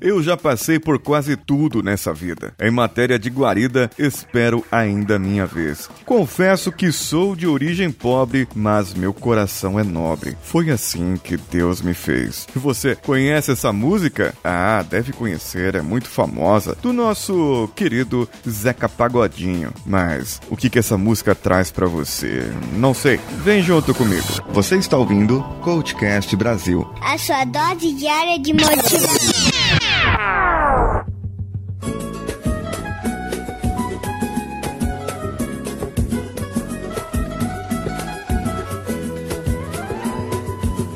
Eu já passei por quase tudo nessa vida. Em matéria de guarida, espero ainda minha vez. Confesso que sou de origem pobre, mas meu coração é nobre. Foi assim que Deus me fez. Você conhece essa música? Ah, deve conhecer, é muito famosa, do nosso querido Zeca Pagodinho. Mas o que que essa música traz para você? Não sei. Vem junto comigo. Você está ouvindo Coachcast Brasil. A sua dose diária de motivação.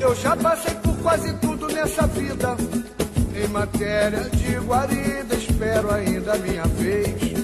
Eu já passei por quase tudo nessa vida. Em matéria de guarida, espero ainda a minha vez.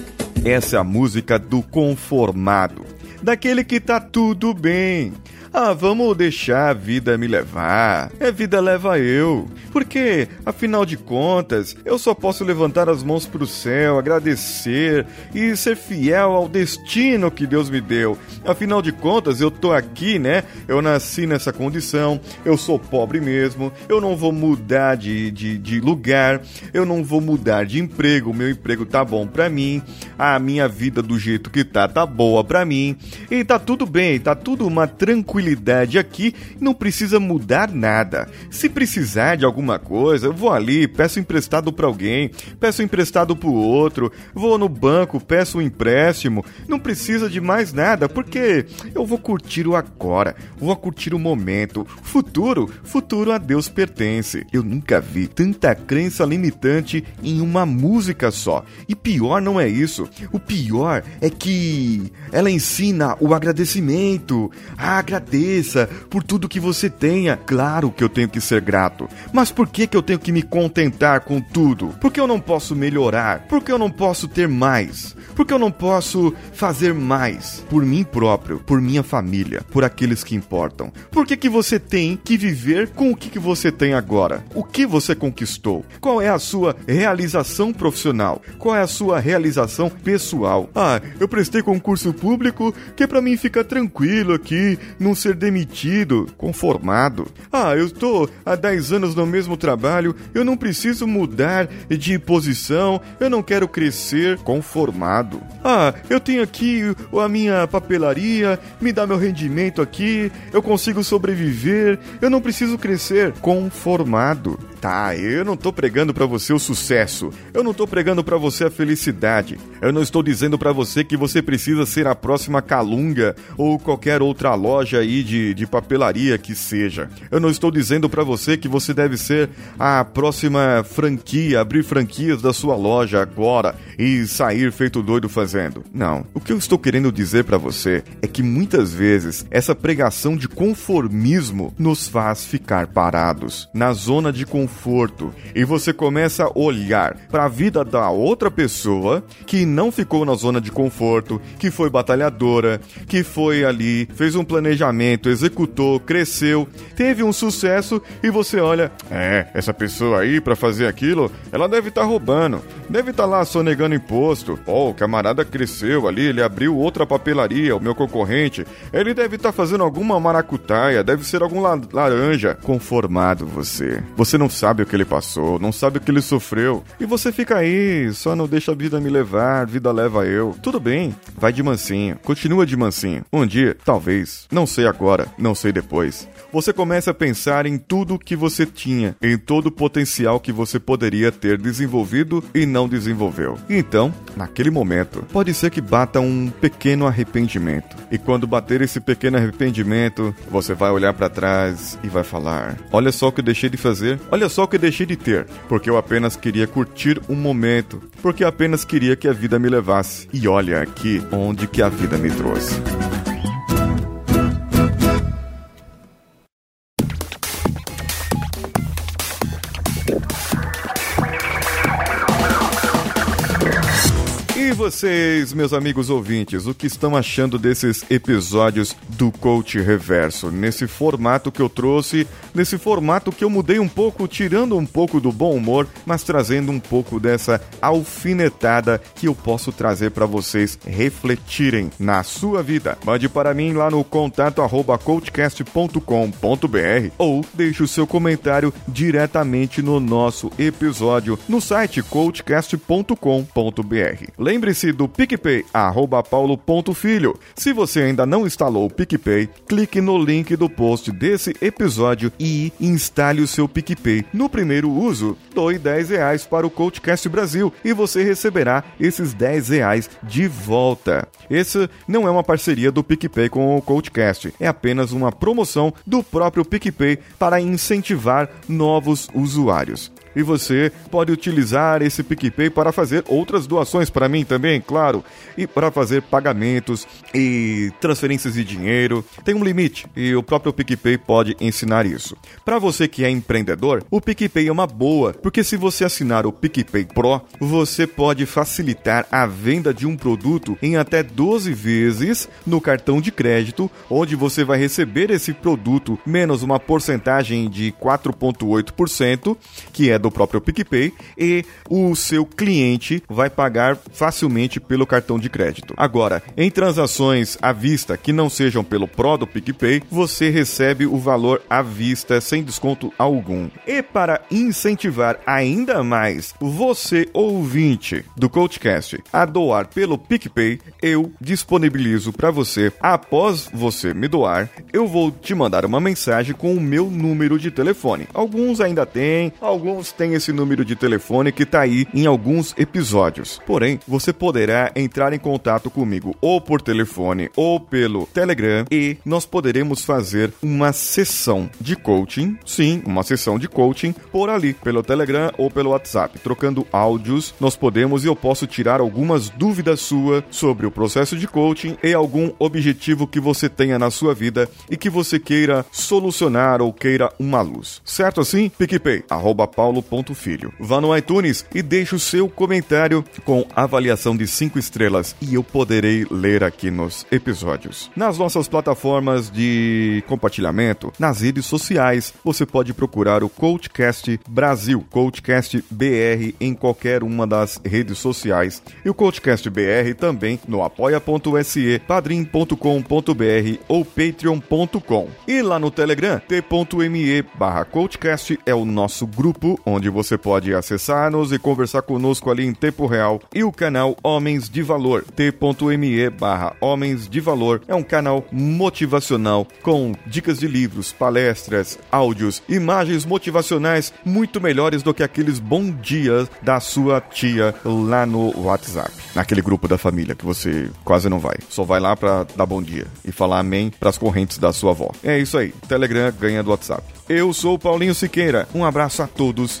Essa é a música do conformado, daquele que tá tudo bem. Ah, vamos deixar a vida me levar. É vida leva eu. Porque, afinal de contas, eu só posso levantar as mãos para o céu, agradecer e ser fiel ao destino que Deus me deu. Afinal de contas, eu tô aqui, né? Eu nasci nessa condição, eu sou pobre mesmo, eu não vou mudar de, de, de lugar, eu não vou mudar de emprego, meu emprego tá bom pra mim, a minha vida do jeito que tá, tá boa pra mim, e tá tudo bem, tá tudo uma tranquilidade tranquilidade aqui, não precisa mudar nada. Se precisar de alguma coisa, eu vou ali, peço emprestado para alguém, peço emprestado para outro, vou no banco, peço um empréstimo. Não precisa de mais nada, porque eu vou curtir o agora, vou curtir o momento. Futuro, futuro a Deus pertence. Eu nunca vi tanta crença limitante em uma música só. E pior não é isso. O pior é que ela ensina o agradecimento. Ah, agradeça por tudo que você tenha. Claro que eu tenho que ser grato. Mas por que, que eu tenho que me contentar com tudo? Por que eu não posso melhorar? Por que eu não posso ter mais? Por que eu não posso fazer mais? Por mim próprio, por minha família, por aqueles que importam. Por que, que você tem que viver com o que, que você tem agora? O que você conquistou? Qual é a sua realização profissional? Qual é a sua realização pessoal? Ah, eu prestei concurso público que para mim ficar tranquilo aqui, não ser demitido, conformado. Ah, eu estou há 10 anos no mesmo trabalho, eu não preciso mudar de posição, eu não quero crescer, conformado. Ah, eu tenho aqui a minha papelaria, me dá meu rendimento aqui, eu consigo sobreviver, eu não preciso crescer, conformado. Tá, eu não tô pregando para você o sucesso. Eu não tô pregando para você a felicidade. Eu não estou dizendo para você que você precisa ser a próxima Calunga ou qualquer outra loja aí de, de papelaria que seja. Eu não estou dizendo para você que você deve ser a próxima franquia, abrir franquias da sua loja agora e sair feito doido fazendo. Não. O que eu estou querendo dizer para você é que muitas vezes essa pregação de conformismo nos faz ficar parados na zona de conforto conforto e você começa a olhar para a vida da outra pessoa que não ficou na zona de conforto, que foi batalhadora, que foi ali, fez um planejamento, executou, cresceu, teve um sucesso e você olha, é, essa pessoa aí para fazer aquilo, ela deve estar tá roubando, deve estar tá lá sonegando imposto. Pô, o camarada cresceu ali, ele abriu outra papelaria, o meu concorrente, ele deve estar tá fazendo alguma maracutaia, deve ser algum la laranja. Conformado você. Você não sabe o que ele passou, não sabe o que ele sofreu. E você fica aí, só não deixa a vida me levar, vida leva eu. Tudo bem, vai de mansinho, continua de mansinho. Um dia, talvez, não sei agora, não sei depois. Você começa a pensar em tudo que você tinha, em todo o potencial que você poderia ter desenvolvido e não desenvolveu. Então, naquele momento, pode ser que bata um pequeno arrependimento. E quando bater esse pequeno arrependimento, você vai olhar para trás e vai falar: Olha só o que eu deixei de fazer, olha só o que deixei de ter, porque eu apenas queria curtir um momento, porque apenas queria que a vida me levasse. E olha aqui onde que a vida me trouxe. E vocês, meus amigos ouvintes, o que estão achando desses episódios do Coach Reverso? Nesse formato que eu trouxe, nesse formato que eu mudei um pouco, tirando um pouco do bom humor, mas trazendo um pouco dessa alfinetada que eu posso trazer para vocês refletirem na sua vida. Mande para mim lá no contato coachcast.com.br ou deixe o seu comentário diretamente no nosso episódio no site coachcast.com.br. Lembre-se do PicPay, arroba paulo.filho. Se você ainda não instalou o PicPay, clique no link do post desse episódio e instale o seu PicPay. No primeiro uso, doe 10 reais para o Coachcast Brasil e você receberá esses 10 reais de volta. Esse não é uma parceria do PicPay com o Coachcast, é apenas uma promoção do próprio PicPay para incentivar novos usuários. E você pode utilizar esse PicPay para fazer outras doações para mim também, claro, e para fazer pagamentos e transferências de dinheiro. Tem um limite e o próprio PicPay pode ensinar isso. Para você que é empreendedor, o PicPay é uma boa, porque se você assinar o PicPay Pro, você pode facilitar a venda de um produto em até 12 vezes no cartão de crédito, onde você vai receber esse produto menos uma porcentagem de 4,8%, que é do próprio PicPay e o seu cliente vai pagar facilmente pelo cartão de crédito. Agora, em transações à vista que não sejam pelo Pro do PicPay, você recebe o valor à vista sem desconto algum. E para incentivar ainda mais você, ouvinte do Coachcast, a doar pelo PicPay, eu disponibilizo para você, após você me doar, eu vou te mandar uma mensagem com o meu número de telefone. Alguns ainda têm, alguns tem esse número de telefone que está aí em alguns episódios. Porém, você poderá entrar em contato comigo ou por telefone ou pelo Telegram e nós poderemos fazer uma sessão de coaching, sim, uma sessão de coaching por ali, pelo Telegram ou pelo WhatsApp. Trocando áudios, nós podemos e eu posso tirar algumas dúvidas suas sobre o processo de coaching e algum objetivo que você tenha na sua vida e que você queira solucionar ou queira uma luz. Certo assim? PicPay, arroba Paulo Filho. Vá no iTunes e deixe o seu comentário com avaliação de 5 estrelas e eu poderei ler aqui nos episódios. Nas nossas plataformas de compartilhamento, nas redes sociais, você pode procurar o Coachcast Brasil, Coachcast BR em qualquer uma das redes sociais e o Coachcast BR também no apoia.se, padrim.com.br ou patreon.com. E lá no Telegram, t.me barra é o nosso grupo onde você pode acessar-nos e conversar conosco ali em tempo real, e o canal Homens de Valor, t.me barra Homens de Valor, é um canal motivacional com dicas de livros, palestras, áudios, imagens motivacionais muito melhores do que aqueles bom dias da sua tia lá no WhatsApp, naquele grupo da família que você quase não vai, só vai lá para dar bom dia e falar amém para as correntes da sua avó. É isso aí, Telegram ganha do WhatsApp. Eu sou Paulinho Siqueira, um abraço a todos